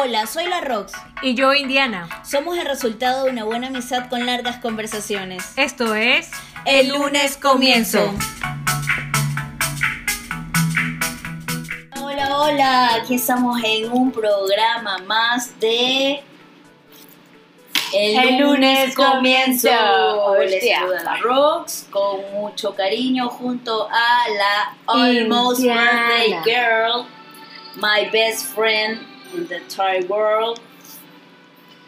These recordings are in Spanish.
Hola, soy la Rox. Y yo, Indiana. Somos el resultado de una buena amistad con largas conversaciones. Esto es El lunes comienzo. Hola, hola, aquí estamos en un programa más de El lunes comienzo. Les saluda la Rox con mucho cariño junto a la Almost Indiana. Birthday Girl, my best friend the entire world,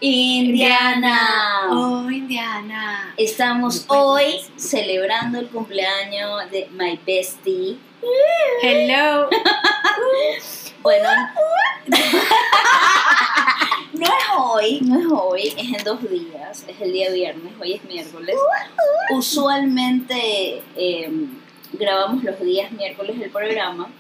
Indiana. Oh, Indiana. Estamos hoy celebrando el cumpleaños de my bestie. Hello. Bueno, no es hoy, no es hoy, es en dos días, es el día viernes, hoy es miércoles. Usualmente eh, grabamos los días miércoles el programa.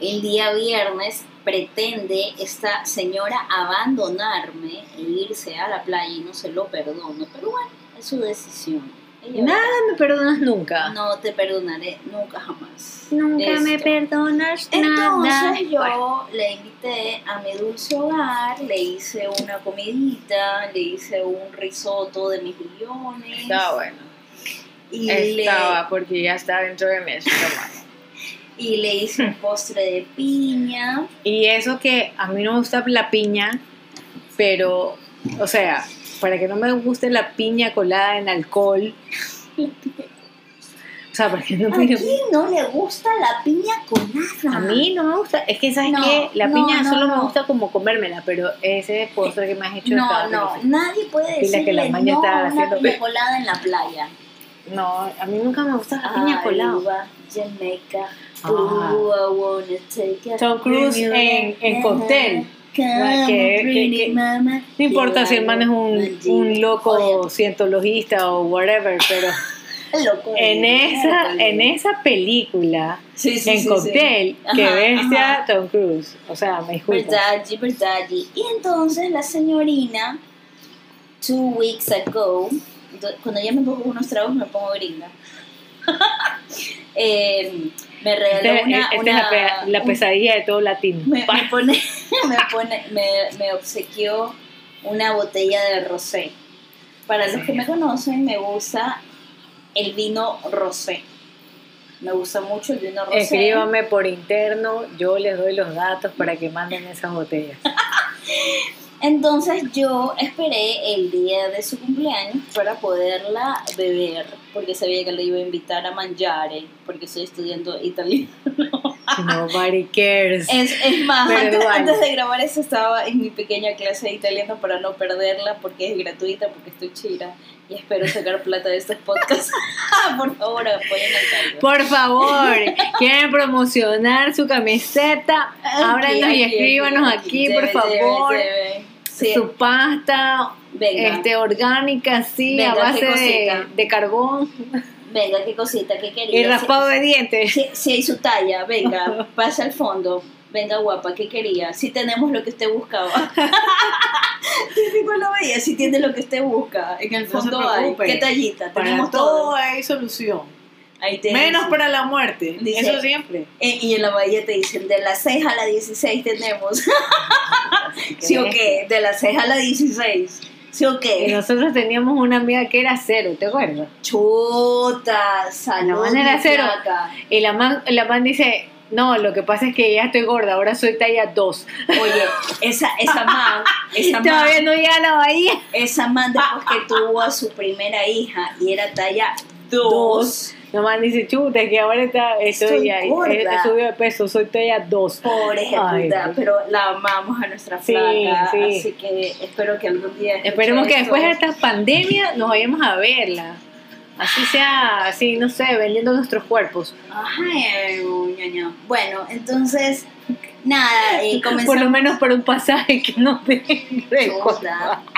El día viernes pretende esta señora abandonarme e irse a la playa y no se lo perdono, pero bueno, es su decisión. Ella Nada me perdonas nunca. no te perdonaré nunca jamás. Nunca me perdonas nada. Entonces yo le invité a mi dulce hogar, le hice una comidita, le hice un risotto de mejillones. Estaba bueno. y, Estaba, porque ya está dentro de mi estómago. le, y le hice un postre de piña. Y eso que a mí no me gusta la piña, pero, o sea, para que no me guste la piña colada en alcohol. O sea, para que no ¿A me quién no le gusta la piña con nada? A mí no me gusta, es que sabes No, que la no, piña no, solo me gusta como comérmela, pero ese postre que me has hecho No, no, nadie puede Dile que decirle la maña no estaba a una haciendo piña colada en la playa. No, a mí nunca me gusta la piña colada. Jamaica, Ah. Tom Cruise en- en cóctel. Que- que-. No importa si el man es un, un loco cientologista o whatever, pero en esa, en esa película, Sí, sí, en sí, cóctel, que bestia. Tom Cruise. O sea, me disculpas. Verdad, verdad. Y entonces la señorina, two weeks ago, do- cuando ya me pongo unos tragos me pongo gringa. Eh, me regaló Este- una, es la, un- pesadilla de todo latino. me, me pone, me pone, me, me obsequió una botella de rosé. Para los que me conocen, me gusta el vino rosé. Me gusta mucho el vino rosé. Escríbame por interno, yo les doy los datos para que manden esas botellas. Entonces yo esperé el día de su cumpleaños para poderla beber, porque sabía que le iba a invitar a mangiare, porque estoy estudiando italiano. Nobody cares. Es, es más, antes, de grabar eso estaba en mi pequeña clase de italiano para no perderla, porque es gratuita, porque estoy chira y espero sacar plata de estos podcasts. Por favor, apoyen al. Por favor, quieren promocionar su camiseta, ábranos Aquí, y escríbanos aquí, aquí, aquí. por Debe, favor. debe, debe. Sí, Su pasta venga, este, orgánica, sí, Venga, a base de, de carbón venga, qué cosita, qué quería. y raspado de dientes. Si, si hay su talla, venga, pasa al fondo. Venga, guapa, ¿qué quería? Si tenemos lo que usted buscaba. Típico lo veía, si tiene lo que usted busca. En el No fondo hay. preocupe. ¿Qué tallita? Para Tenemos todo todo. hay solución. Ahí. Menos para la muerte. Dice- Eso siempre. Eh, y en la bahía te dicen, de las 6 a la 16 tenemos. ¿Sí o qué? De las 6 a la 16. ¿Sí o Y qué? nosotros teníamos una amiga que era cero, ¿te acuerdas? Chuta, salud, La man era cero. flaca. Y la man, la man dice, no, lo que pasa es que ya estoy gorda, ahora soy talla 2. Oye, esa, esa man, esa man, Todavía no llega a la bahía. esa man después que tuvo a su primera hija y era talla 2, Man dice, chuta, que ahora está, estoy, Estoy gorda. he, he subido de peso, soy talla 2. pobre pero la amamos a nuestra Sí, flaca, sí. así que espero que algún día Esperemos que después de esta pandemia nos vayamos a verla. Así sea, así, no sé, vendiendo nuestros cuerpos. Ay, ñaña. Bueno, entonces, nada, eh, Por lo comenzamos. menos por un pasaje que de Chuta.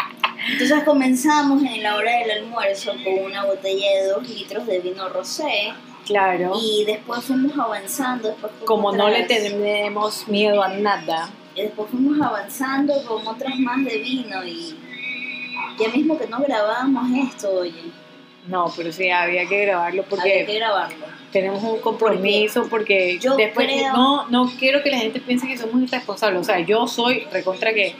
Entonces comenzamos en la hora del almuerzo con una botella de 2 litros de vino rosé Claro. y después fuimos avanzando. Después con Como no le tenemos miedo a nada. Y después fuimos avanzando con otras más de vino y ya mismo que no grabábamos esto, oye. No, pero sí, había que grabarlo porque Había que grabarlo. tenemos un compromiso porque yo después creo- no no quiero que la gente piense que somos irresponsables o sea yo soy recontra que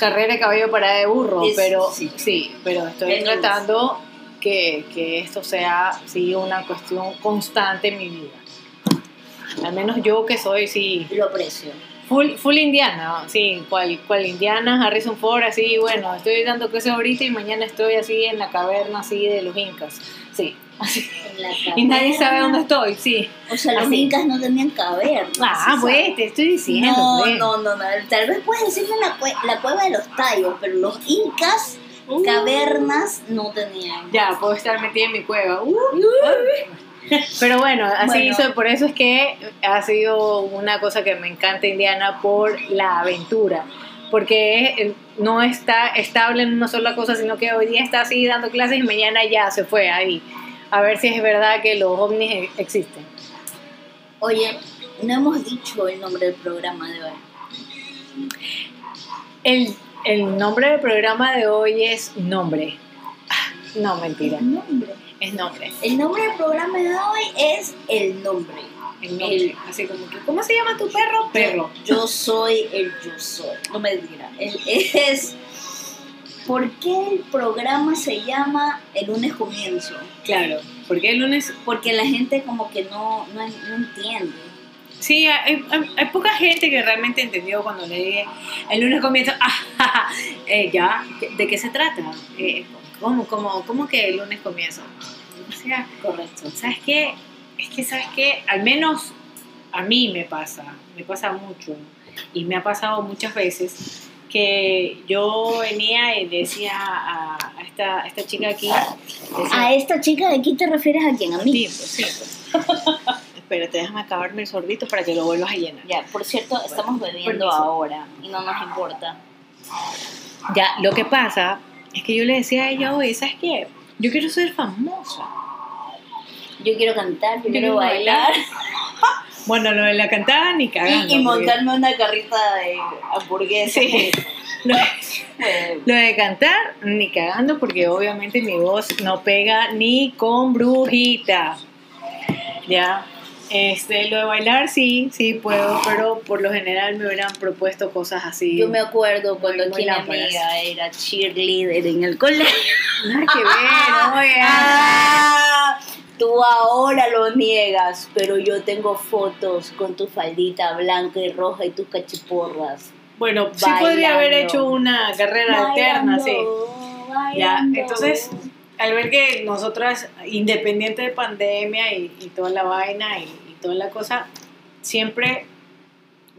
carrera de caballo parada de burro Es- pero sí. sí, pero estoy Es tratando que, que esto sea sí una cuestión constante en mi vida al menos yo que soy sí Lo aprecio. full, full indiana sí cual, cual indiana Harrison Ford así bueno estoy dando clases ahorita y mañana estoy así en la caverna así de los incas sí así En la y nadie sabe dónde estoy, sí. O sea, los Así. incas no tenían cavernas. Ah, ¿sí pues, te estoy diciendo. No, pues. no, no, no. Tal vez puedes decirme la, cue- la cueva de los tallos, pero los incas, Uh. cavernas, no tenían. Ya, puedo estar metida en mi cueva. Uh. Pero bueno, así Bueno. hizo, por eso es que ha sido una cosa que me encanta Indiana por la aventura. Porque eh, no está estable en una sola cosa, sino que hoy día está así dando clases y mañana ya se fue ahí. A ver si es verdad que los ovnis e- existen. Oye, no hemos dicho el nombre del programa de hoy. El, el nombre del programa de hoy es Nombre. Ah, No, mentira. El nombre. Es Nombre. El nombre del programa de hoy es El Nombre. El nombre. Así como que, ¿cómo se llama tu perro? Perro. Yo soy el yo soy. No me diga. El, es. ¿Por qué el programa se llama El lunes comienzo? Claro. Porque el lunes. Porque la gente como que no, no, no entiende. Sí, hay, hay- hay poca gente que realmente entendió cuando le dije. El lunes. Ah, ja, eh, ya. ¿De qué se trata? Eh, ¿cómo, cómo, ¿Cómo que el lunes comienza? O sea, Correcto. ¿sabes qué? Es que, ¿sabes qué? Al menos a mí me pasa, me pasa mucho, y me ha pasado muchas veces, que yo venía y decía a, a esta, a esta chica aquí, decía, A esta chica de aquí te refieres a quién? A mí. Sí, pues, sí, pues. Espérate, déjame acabarme el sorbito para que lo vuelvas a llenar. Ya, por cierto, estamos bebiendo permiso. ahora y no nos importa. Ya, lo que pasa es que yo le decía a ella, oye, ¿sabes qué? Yo quiero ser famosa. Yo quiero cantar, yo, Yo quiero quiero bailar Bueno, lo de la cantada ni cagando. y, y porque- montarme una carrita de hamburguesa. Sí. Lo, Eh, lo de cantar, ni cagando, porque obviamente mi voz no pega ni con brujita. Ya. Este, lo de bailar sí, sí puedo, pero por lo general me hubieran propuesto cosas así. Yo me acuerdo cuando aquí mi amiga era cheerleader en el colegio. Nada que ver, oye. Ah, tú ahora lo niegas, pero yo tengo fotos con tu faldita blanca y roja y tus cachiporras. Bueno, sí podría haber Bailando. hecho una carrera alterna, sí. Ya, bailando. entonces, al ver que nosotras, independiente de pandemia y, y toda la vaina y, y toda la cosa, siempre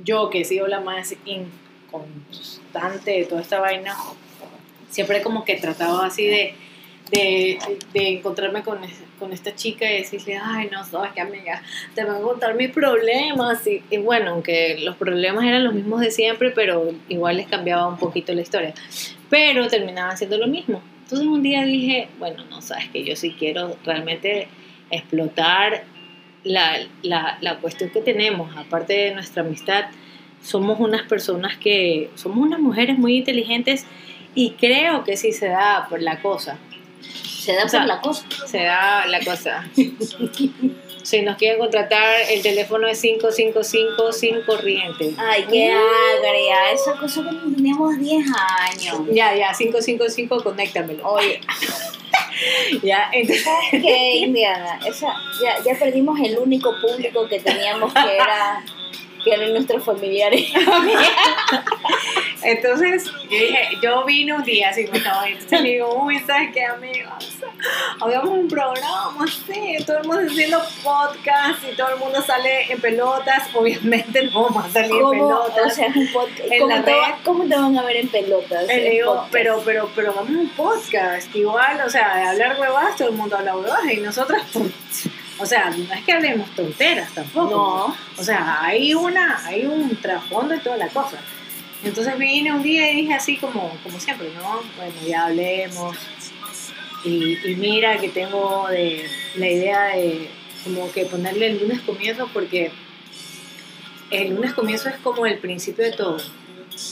yo que he sido la más inconstante de toda esta vaina, siempre como que trataba así de, de, de encontrarme con, con esta chica y decirle, ay, no sabes qué amiga, te voy a contar mis problemas. Y, y bueno, aunque los problemas eran los mismos de siempre, pero igual les cambiaba un poquito la historia. Pero terminaban siendo lo mismo. Entonces un día dije, bueno, no sabes que yo sí quiero realmente explotar la, la, la cuestión que tenemos, aparte de nuestra amistad, somos unas personas que, somos unas mujeres muy inteligentes y creo que sí se da por la cosa, Se da o sea, por la cosa. se da la cosa. Si nos quieren contratar, el teléfono es 555 sin corriente. Ay, qué agria. Esa cosa que teníamos 10 años. Ya, ya, 555, conéctamelo. Oye, Ya, entonces, qué Indiana. Esa, ya, ya perdimos el único público que teníamos que era que eran nuestros familiares. entonces yo dije, yo vine un día así, me estaba entonces le digo, uy, ¿sabes qué, amigos? Hagamos un programa, sí, todo el mundo haciendo podcast y todo el mundo sale en pelotas, obviamente no vamos a salir en ¿Cómo, pelotas. o sea, un podcast, En ¿cómo, te, va- red. cómo te van a ver en pelotas? Le en digo, podcast? pero, pero, pero hagamos un podcast, igual, o sea, de hablar huevadas, todo el mundo habla huevadas y nosotras, pues, o sea, no es que hablemos tonteras tampoco. No. O sea, hay una, hay un trasfondo y toda la cosa. Entonces vine un día y dije así como, como siempre, ¿no? Bueno, ya hablemos. Y, y mira que tengo de, la idea de como que ponerle el lunes comienzo porque el lunes comienzo es como el principio de todo.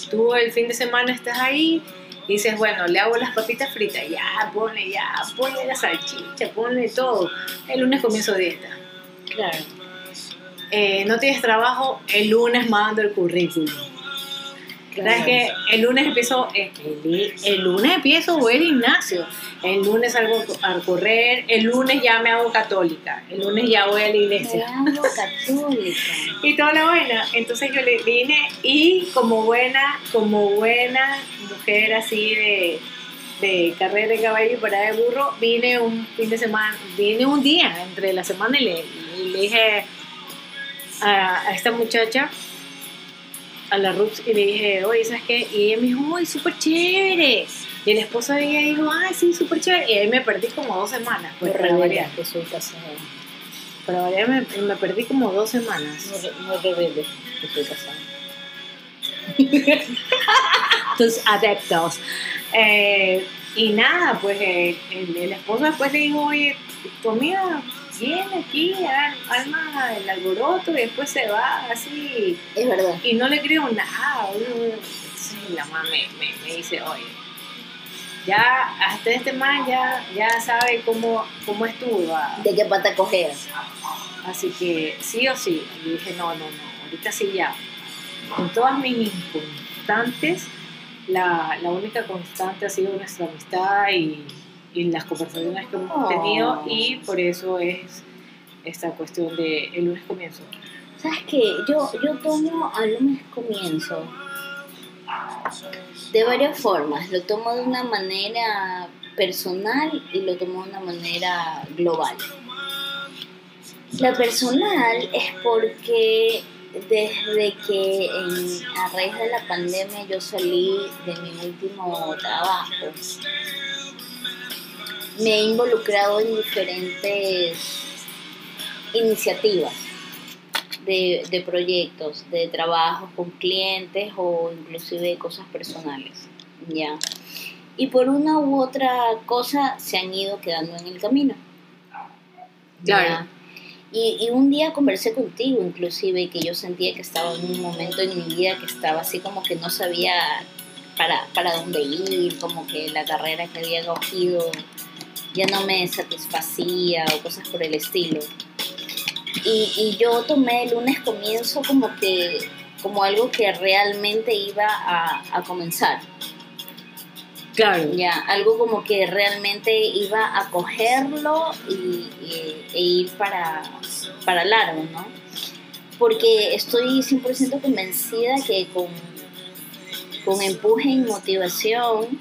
Tú el fin de semana estás ahí dices, bueno, le hago las papitas fritas, ya, ponle, ya, ponle la salchicha, ponle todo. El lunes comienzo dieta. Claro. Eh, no tienes trabajo, el lunes mando el currículum. ¿Sabes que El lunes empiezo, eh, el, el lunes empiezo voy al gimnasio, el lunes salgo a correr, el lunes ya me hago católica, el lunes ya voy a la Me iglesia. hago católica. Y toda la vaina. Entonces yo le vine y como buena, como buena mujer así de, de carrera de caballo y parada de burro, vine un fin de semana, vine un día entre la semana y le, y le dije a, a esta muchacha, a la Rups, y le dije, oye, ¿sabes qué? Y ella me dijo, ¡ay, súper chévere! Y el esposo de ella dijo, ¡ay, sí, súper chévere! Y ahí me perdí como dos semanas. Pues, para variar. que soy casada. Para variar me, me perdí como dos semanas. No, no rebelde, que soy casada. tus adeptos. Eh, y nada, pues eh, el, el esposo después le dijo, oye, tu amiga viene aquí, arma el alboroto y después se va así. Es verdad. Y no le creo nada. Sí, la mamá me, me, me dice, oye, ya hasta este man ya, ya sabe cómo, cómo estuvo. ¿De qué pata cojeas? Así que sí o sí. Y dije, no, no, no, ahorita sí ya. Con todas mis inconstantes, la, la única constante ha sido nuestra amistad y, y las conversaciones que hemos Oh. tenido y por eso es esta cuestión de el lunes comienzo. ¿Sabes qué? Yo, yo tomo al lunes comienzo de varias formas. Lo tomo de una manera personal y lo tomo de una manera global. La personal es porque desde que en- a raíz de la pandemia yo salí de mi último trabajo, me he involucrado en diferentes iniciativas de, de proyectos, de trabajos con clientes o inclusive cosas personales, ¿ya? Y por una u otra cosa se han ido quedando en el camino. Claro. Y, y un día conversé contigo inclusive que yo sentía que estaba en un momento en mi vida que estaba así como que no sabía para, para dónde ir, como que la carrera que había cogido ya no me satisfacía o cosas por el estilo. Y, y yo tomé el lunes comienzo como que como algo que realmente iba a, a comenzar, Claro. ya, algo como que realmente iba a cogerlo y, y- e ir para, para largo, ¿no? Porque estoy 100% convencida que con, con empuje y motivación,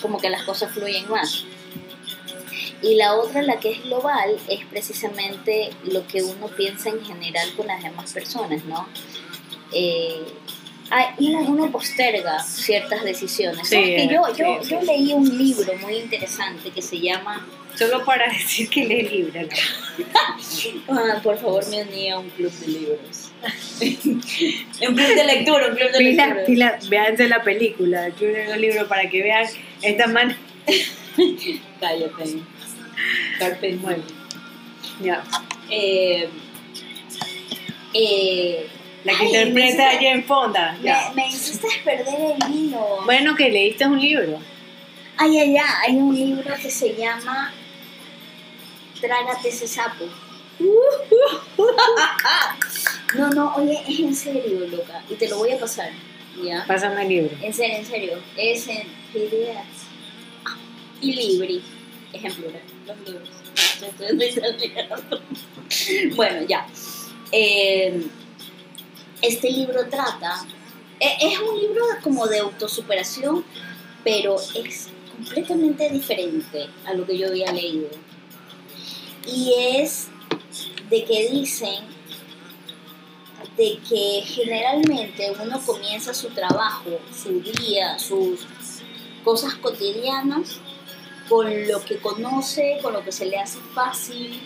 como que las cosas fluyen más. Y la otra, la que es global, es precisamente lo que uno piensa en general con las demás personas, ¿no? Eh, ah, y uno posterga ciertas decisiones. Sí, ¿Sabes que yo, yo, sí, yo leí un libro muy interesante que se llama, Solo para decir que lee libre. ¿no? ah, por favor me uní a un club de libros. un club de lectura, un club de Pila, lectura. pila, véanse la película, yo leo el libro para que vean esta man. Cállate. Carpe diem. Ya. Eh, eh, La que ay, interpreta me allá en Fonda. Ya. Me, me hiciste perder el hilo. Bueno, que leíste un libro. Ay, ay, ay, hay un libro que se llama Trágate ese sapo. No, no, oye, es en serio, loca. Y te lo voy a pasar, ¿ya? Pásame el libro. En serio, en serio. Es en ideas. Y libri. Es Bueno, ya. Eh, este libro trata. e- Es un libro como de autosuperación, pero es completamente diferente a lo que yo había leído. Y es de que dicen de que generalmente uno comienza su trabajo, su día, sus cosas cotidianas con lo que conoce, con lo que se le hace fácil,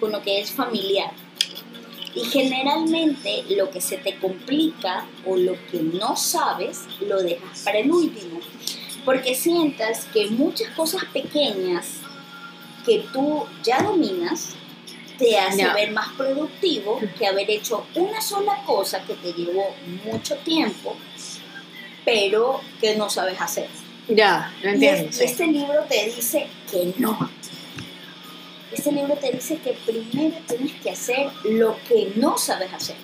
con lo que es familiar. Y generalmente lo que se te complica o lo que no sabes lo dejas para el último. Porque sientas que muchas cosas pequeñas que tú ya dominas te hace ver más productivo que haber hecho una sola cosa que te llevó mucho tiempo, pero que no sabes hacer. Ya, lo Y, entiendo. es- y sí. este libro te dice que no. Este libro te dice que primero tienes que hacer lo que no sabes hacer.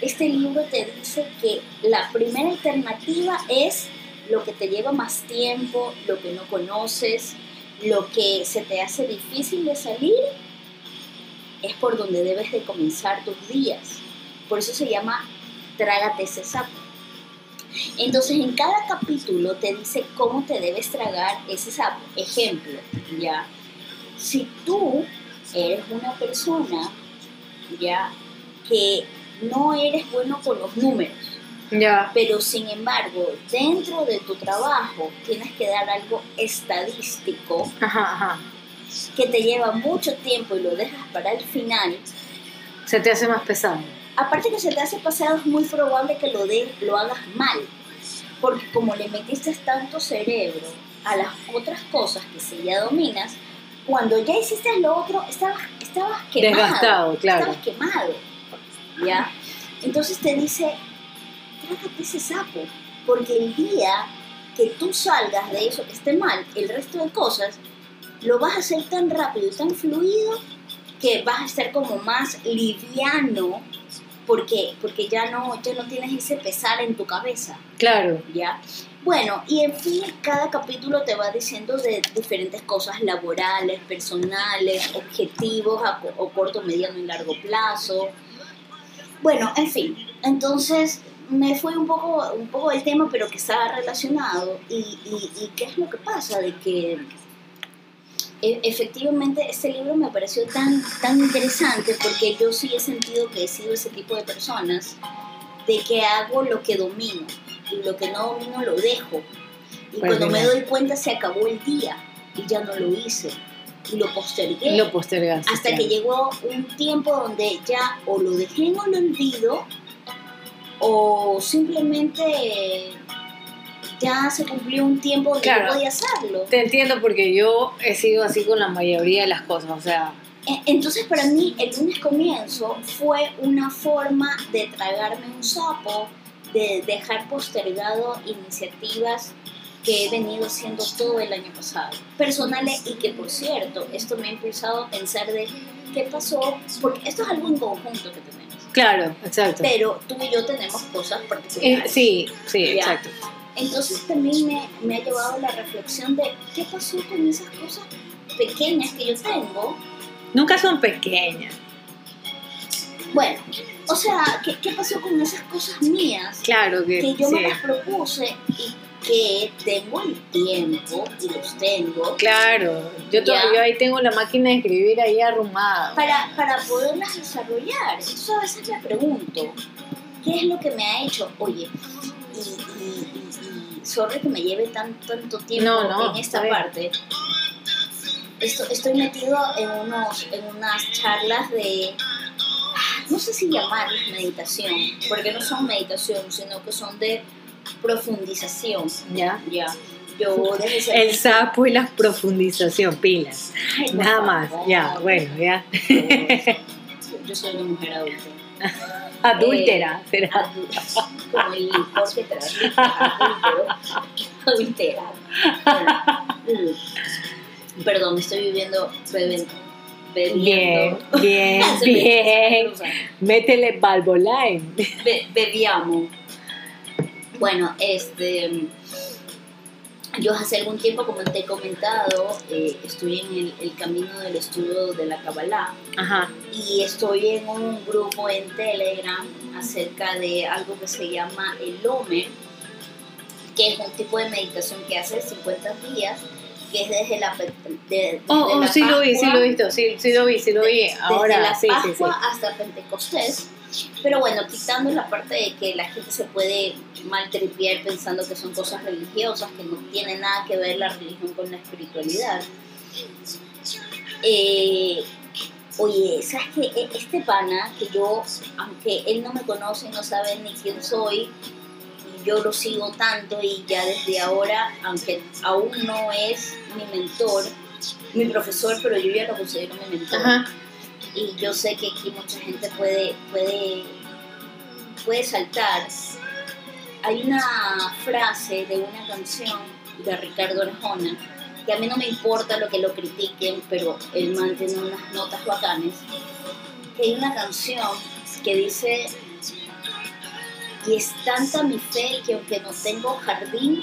Este libro te dice que la primera alternativa es lo que te lleva más tiempo, lo que no conoces, lo que se te hace difícil de salir, es por donde debes de comenzar tus días. Por eso se llama Trágate ese sapo. Entonces en cada capítulo te dice cómo te debes tragar ese sapo. Ejemplo, ya, si tú eres una persona, ya, que no eres bueno con los números, Ya. pero sin embargo, dentro de tu trabajo tienes que dar algo estadístico Ajá, ajá. que te lleva mucho tiempo y lo dejas para el final, Se te hace más pesado. Aparte que se te hace pasado, es muy probable que lo, de, lo hagas mal. Porque como le metiste tanto cerebro a las otras cosas que sí ya dominas, cuando ya hiciste lo otro, estabas, estabas quemado. Desgastado, claro. Estabas quemado. ¿Ya? Entonces te dice, trágate ese sapo. Porque el día que tú salgas de eso que esté mal, el resto de cosas, lo vas a hacer tan rápido y tan fluido que vas a estar como más liviano porque, porque ya, no, ya no tienes ese pesar en tu cabeza, Claro. ¿ya? Bueno, y en fin, cada capítulo te va diciendo de diferentes cosas laborales, personales, objetivos a o corto, mediano y largo plazo. Bueno, en fin, entonces me fue un poco, un poco del tema, pero que estaba relacionado. Y, y, y qué es lo que pasa? De que efectivamente este libro me pareció tan, tan interesante porque yo sí he sentido que he sido ese tipo de personas de que hago lo que domino y lo que no domino lo dejo. Y Pues cuando me doy cuenta se acabó el día y ya no lo hice y lo postergué. Lo postergaste. hasta claro. que llegó un tiempo donde ya o lo dejé en el olvido o simplemente ya se cumplió un tiempo donde Claro. yo podía hacerlo. Te entiendo porque yo he sido así con la mayoría de las cosas. O sea, E- Entonces para mí el lunes comienzo fue una forma de tragarme un sapo, de dejar postergado iniciativas que he venido haciendo todo el año pasado, personales y que por cierto, esto me ha impulsado a pensar de qué pasó, porque esto es algo en conjunto que tenemos, claro, exacto. pero tú y yo tenemos cosas Eh, particulares. sí, sí, Ya. exacto. Entonces también me, me ha llevado a la reflexión de qué pasó con esas cosas pequeñas que yo tengo Nunca son pequeñas. Bueno, o sea, ¿qué, qué pasó con esas cosas mías Claro que, que yo sí. me las propuse y que tengo el tiempo y los tengo Claro, yo, to- Ya. yo ahí tengo la máquina de escribir ahí arrumada. para, para poderlas desarrollar? Entonces a veces me pregunto, ¿qué es lo que me ha hecho? Oye, y sorry que me lleve tan, tanto tiempo No, no, en esta parte. Esto, estoy metido en, unos, en unas charlas de, no sé si llamarlas meditación, porque no son meditación, sino que son de profundización. Ya. Ya, yo desde El sapo y la profundización, pilas. Ay, Nada más. favor, Ya, bueno, ya. Yo soy una mujer adulta. Adúltera, Eh, será. adu- Como el licor que adúltero, adultera. Bueno. Perdón, estoy viviendo, bebiendo, Bien, bien, bien. Métele Balboline. Be- bebiamo. Bueno, este. Yo hace algún tiempo, como te he comentado, eh, estoy en el, el camino del estudio de la Kabbalah Ajá. y estoy en un grupo en Telegram acerca de algo que se llama el Omer, que es un tipo de meditación que hace 50 días, que es desde la, de- desde Oh, oh, la sí lo vi, sí Pascua- lo he visto, sí, sí lo vi, sí lo vi. desde Ahora, la sí, sí, sí. Pascua hasta Pentecostés. Pero bueno, quitando la parte de que la gente se puede maltripear pensando que son cosas religiosas, que no tiene nada que ver la religión con la espiritualidad. Eh, oye, ¿sabes qué? E- Este pana, que yo, aunque él no me conoce y no sabe ni quién soy, yo lo sigo tanto y ya desde ahora, aunque aún no es mi mentor, mi profesor, pero yo ya lo considero mi mentor Ajá. Y yo sé que aquí mucha gente puede, puede, puede saltar. Hay una frase de una canción de Ricardo Arjona, que a mí no me importa lo que lo critiquen, pero el man tiene unas notas bacanes, hay una canción que dice, y es tanta mi fe que aunque no tengo jardín,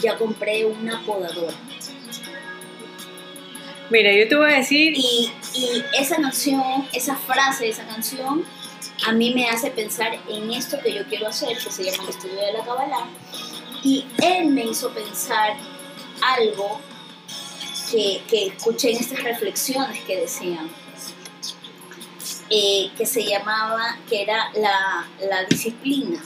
ya compré una podadora. Mira, yo te voy a decir, Y, esa canción, esa frase esa canción, a mí me hace pensar en esto que yo quiero hacer, que se llama el estudio de la Kabbalah. Y él me hizo pensar algo que, que escuché en estas reflexiones que decían, eh, que se llamaba, que era la, la disciplina.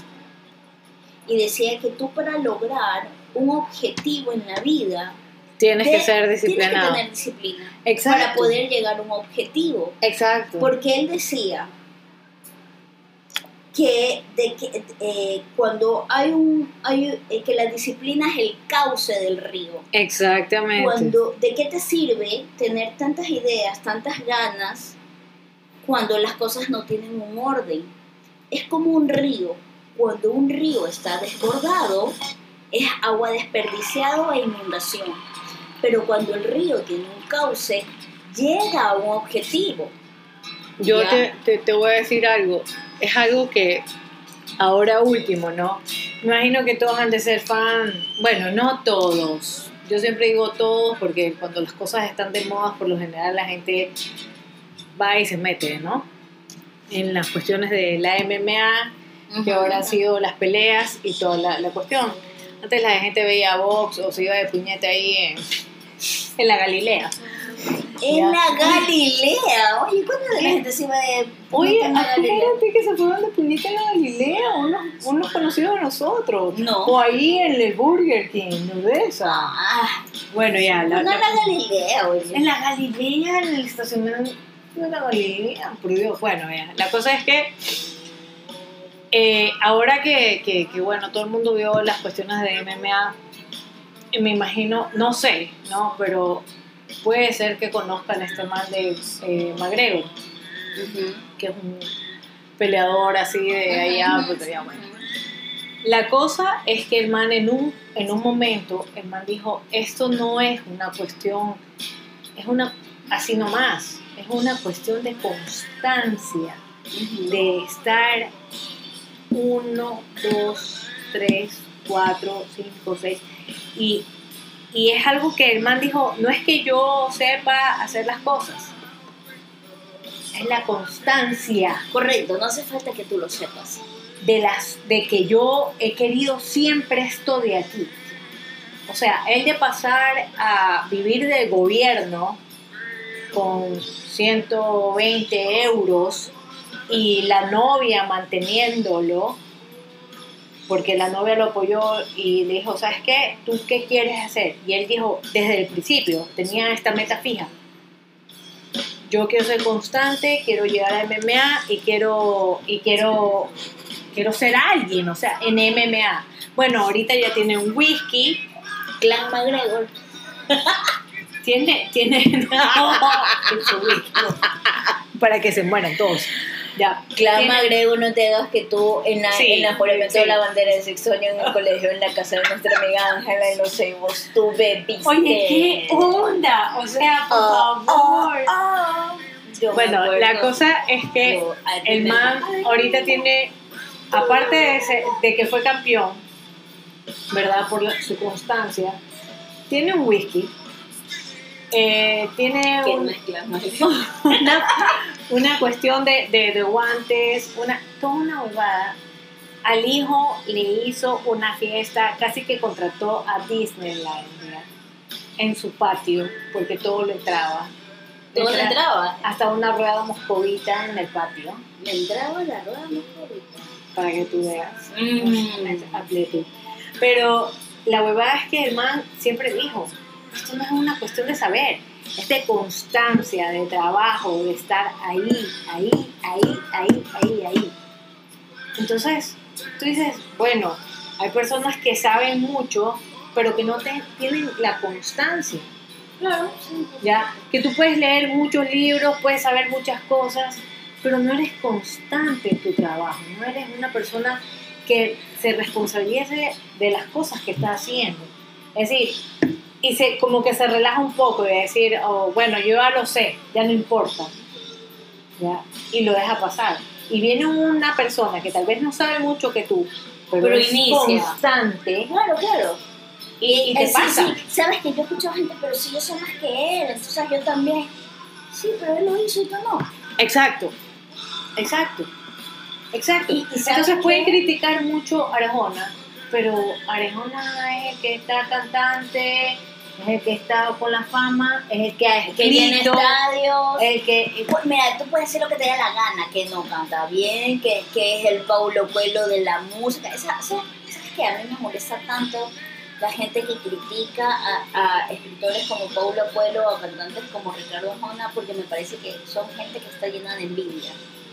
Y decía que tú para lograr un objetivo en la vida, tienes que ser tienes que disciplinado. tener disciplina Exacto. para poder llegar a un objetivo. Exacto. Porque él decía que, de que eh, cuando hay un hay, eh, que la disciplina es el cauce del río. Exactamente. Cuando, ¿De qué te sirve tener tantas ideas, tantas ganas, cuando las cosas no tienen un orden? Es como un río. Cuando un río está desbordado, es agua desperdiciado e inundación. Pero cuando el río tiene un cauce, llega a un objetivo. Yo te, te, te voy a decir algo. Es algo que ahora último, ¿no? Me imagino que todos han de ser fan. Bueno, no todos. Yo siempre digo todos porque cuando las cosas están de moda, por lo general la gente va y se mete, ¿no? En las cuestiones de la MMA, que ahora han sido las peleas y toda la, la cuestión. Antes la gente veía box o se iba de puñete ahí en, en la Galilea. En la Galilea. Oye, ¿cuándo la gente se iba de Oye, en acuérdate que se fueron de puñete en la Galilea, unos, unos conocidos de nosotros. No. O ahí en el Burger King, ¿no ves? Ah, Bueno, ya, la, no la- la Galilea, oye. en la Galilea, en el estacionamiento de la Galilea, por Dios. Bueno, ya, la cosa es que eh, ahora que, que, que, bueno, todo el mundo vio las cuestiones de MMA, me imagino, no sé, ¿no? Pero puede ser que conozcan a este man de eh, McGregor. Ujú. que es un peleador así de allá, pues bueno. La cosa es que el man en un, en un momento, el man dijo, esto no es una cuestión, es una, así nomás, es una cuestión de constancia, de estar uno, dos, tres, cuatro, cinco, seis, y, y es algo que el man dijo, no es que yo sepa hacer las cosas, es la constancia Correcto, no hace falta que tú lo sepas. de las de que yo he querido siempre esto de aquí. O sea, el de pasar a vivir del gobierno con 120 euros y la novia manteniéndolo, porque la novia lo apoyó y le dijo, ¿sabes qué? ¿Tú qué quieres hacer? Y él dijo, desde el principio, tenía esta meta fija. Yo quiero ser constante, quiero llegar a MMA y quiero, y quiero quiero ser alguien, o sea, en MMA. Bueno, ahorita ya tiene un whisky, Clan McGregor. tiene, tiene, no, whisky, para que se mueran todos. Ya, tiene- McGregor, no te hagas que tú en la, Sí, en la juramento sí. de la bandera de sexto año en el colegio, en la casa de nuestra amiga Ángela y los cebos, tú bebiste. Oye, ¿qué onda? O sea, por Ah, favor. Yo me Bueno, acuerdo. la cosa es que Yo, el man ay, ahorita tiene, aparte de, ese- de que fue campeón, ¿verdad? Por la- su constancia, tiene un whisky, eh, tiene una, una cuestión de, de, de guantes, una, toda una huevada. Al hijo le hizo una fiesta, casi que contrató a Disneyland ¿ya? en su patio, porque todo le entraba. ¿Todo le Entra- entraba? Hasta una rueda moscovita en el patio, Le entraba la rueda más favorita. para que tú veas. Mm. Pero la huevada es que el man siempre dijo, esto no es una cuestión de saber, es de constancia, de trabajo, de estar ahí, ahí, ahí, ahí, ahí, ahí. Entonces, tú dices, bueno, hay personas que saben mucho, pero que no te- tienen la constancia. Claro, sí. ¿ya? Que tú puedes leer muchos libros, puedes saber muchas cosas, pero no eres constante en tu trabajo, no eres una persona que se responsabilice de las cosas que está haciendo. Es decir, y se, como que se relaja un poco y decir, oh, bueno, yo ya lo sé, ya no importa. ¿Ya? Y lo deja pasar. Y viene una persona que tal vez no sabe mucho que tú, pero, Pero es inicia. constante Claro, claro. y, y te Eh, pasa. sí. Sabes que yo escucho gente, pero si yo sé más que él, entonces yo también. Sí, pero él lo hizo y yo no. Exacto, exacto, exacto. Y- y ¿sabes Entonces pueden qué? criticar mucho a Arjona, pero Arjona es el que está cantante, es el que está con la fama, es el que ha Que viene escrito, estadios. el que... Pues, Mira, tú puedes hacer lo que te dé la gana, que no canta bien, que, que es el Paulo Coelho de la música. Esa, esa- ¿Sabes qué? A mí me molesta tanto la gente que critica a, a escritores como Paulo Coelho o a cantantes como Ricardo Arjona porque me parece que son gente que está llena de envidia.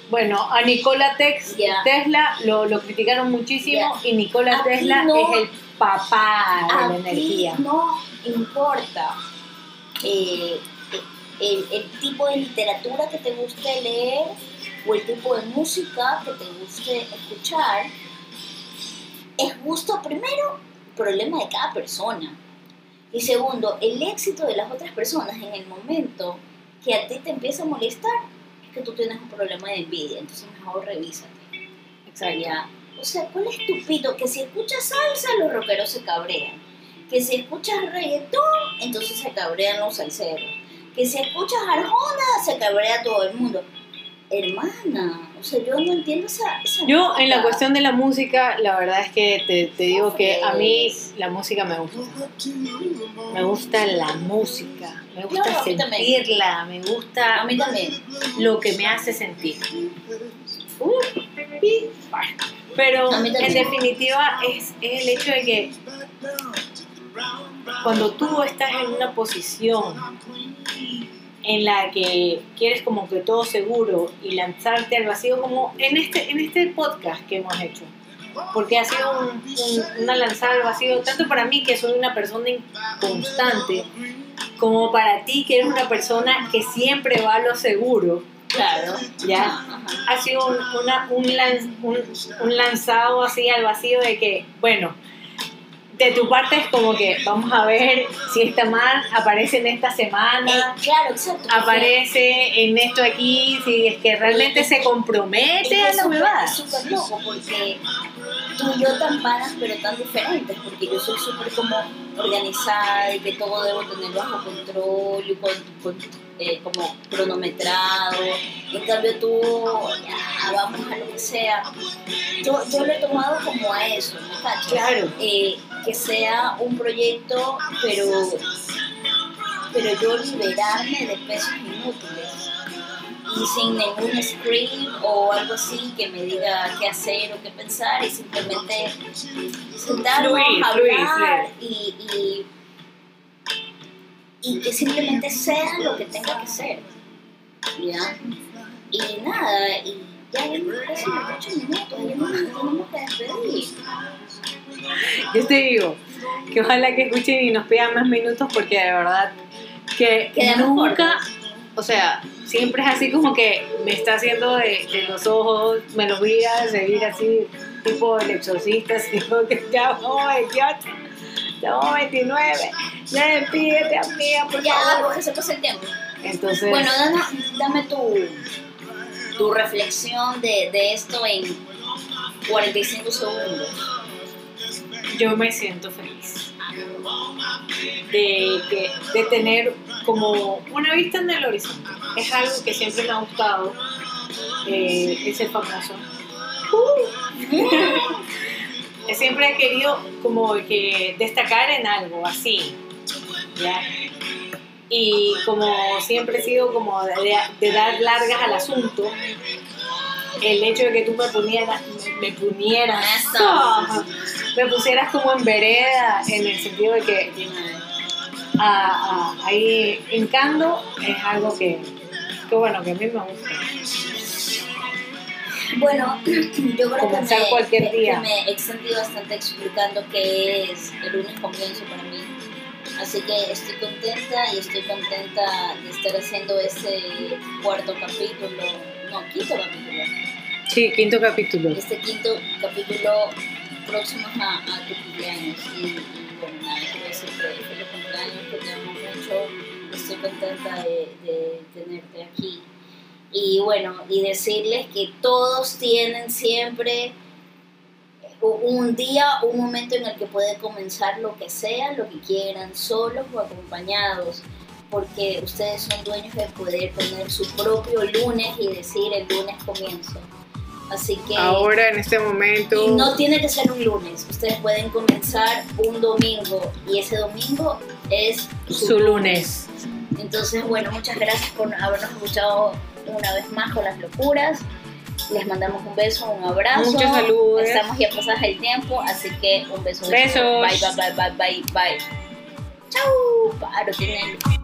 Bueno, a Nikola Tex-. Tesla lo, lo criticaron muchísimo y Nikola Aquí Tesla no. es el papá de la energía. no importa eh, el, el tipo de literatura que te guste leer o el tipo de música que te guste escuchar. Es gusto primero, problema de cada persona. Y segundo, el éxito de las otras personas en el momento que a ti te empieza a molestar es que tú tienes un problema de envidia. Entonces mejor revísate. O sea, ya. O sea, ¿cuál es tu pito? Que si escuchas salsa, los rockeros se cabrean. Que si escuchas reggaetón, entonces se cabrean los salseros. Que si escuchas arjona, se cabrea todo el mundo. Hermana, o sea, yo no entiendo esa. esa Yo en la nota. cuestión de la música, la verdad es que te, te digo que a mí la música me gusta. Me gusta la música, me gusta Claro, sentirla, me gusta A mí también. lo que me hace sentir. Pero A mí en definitiva es, es el hecho de que cuando tú estás en una posición en la que quieres como que todo seguro y lanzarte al vacío como en este, en este podcast que hemos hecho. Porque ha sido un- un- una lanzada al vacío tanto para mí que soy una persona inconstante como para ti que eres una persona que siempre va a lo seguro. Claro. Ya. Ha sido un, una- un, lan- un, un lanzado así al vacío de que, bueno, de tu parte es como que vamos a ver si esta man aparece en esta Eh, semana, claro, exacto. aparece en esto aquí, si es que realmente se compromete a es la súper- huevada. es súper loco porque tú y yo tan panas pero tan diferentes porque yo soy súper como organizada y que todo debo tener bajo control y con, con- eh, como cronometrado en cambio tú ya, vamos a lo que sea yo, yo lo he tomado como a eso ¿me cachas? Claro. Eh, que sea un proyecto pero pero yo liberarme de pesos inútiles y sin ningún script o algo así que me diga qué hacer o qué pensar y simplemente sentarnos, hablar y, y, y que simplemente sea lo que tenga que ser. ¿Ya? Y nada, y ya vimos ocho minutos, ya nos tenemos que despedir. Yo te digo que ojalá que escuchen y nos pidan más minutos porque de verdad que Quedamos nunca, cortos. o sea, siempre es así como que me está haciendo de, de los ojos, me los voy a seguir así, tipo el exorcista, así como que ya 28, ya vamos 29, ya despídete amiga, por Ya, favor. porque se pasa el tiempo. Entonces, Bueno, dana- dame tu, tu reflexión de, de esto en 45 segundos. yo me siento feliz de, que, de tener como una vista en el horizonte. Es algo que siempre me ha gustado, eh, ese famoso. Uh. siempre he querido como que destacar en algo así, ¿ya? Y como siempre he sido como de, de dar largas al asunto, el hecho de que tú me pusieras, me pusieras, Eso. me pusieras como en vereda, en el sentido de que a- a- ahí hincando es algo que, que bueno, que a mí me gusta. Bueno, yo creo Comenzar que me, cualquier que- día. que me he extendido bastante explicando qué es el lunes comienzo para mí. Así que estoy contenta y estoy contenta de estar haciendo este cuarto capítulo, no, quinto capítulo. Sí, quinto capítulo. Este quinto capítulo próximo a, a tu cumpleaños. Y, y bueno, nada, quiero decirte feliz cumpleaños, que te amo mucho, estoy contenta de, de tenerte aquí. Y bueno, y decirles que todos tienen siempre un día, un momento en el que pueden comenzar lo que sea, lo que quieran, solos o acompañados, porque ustedes son dueños de poder poner su propio lunes y decir el lunes comienzo. Así que... Ahora, en este momento... Y no tiene que ser un lunes, ustedes pueden comenzar un domingo y ese domingo es su lunes. Entonces, bueno, muchas gracias por habernos escuchado una vez más con las locuras. Les mandamos un beso, un abrazo. Muchos saludos. Estamos ya pasadas el tiempo, así que un beso. Besos. Bye, bye, bye, bye, bye, bye. Chau. Paro, tienen.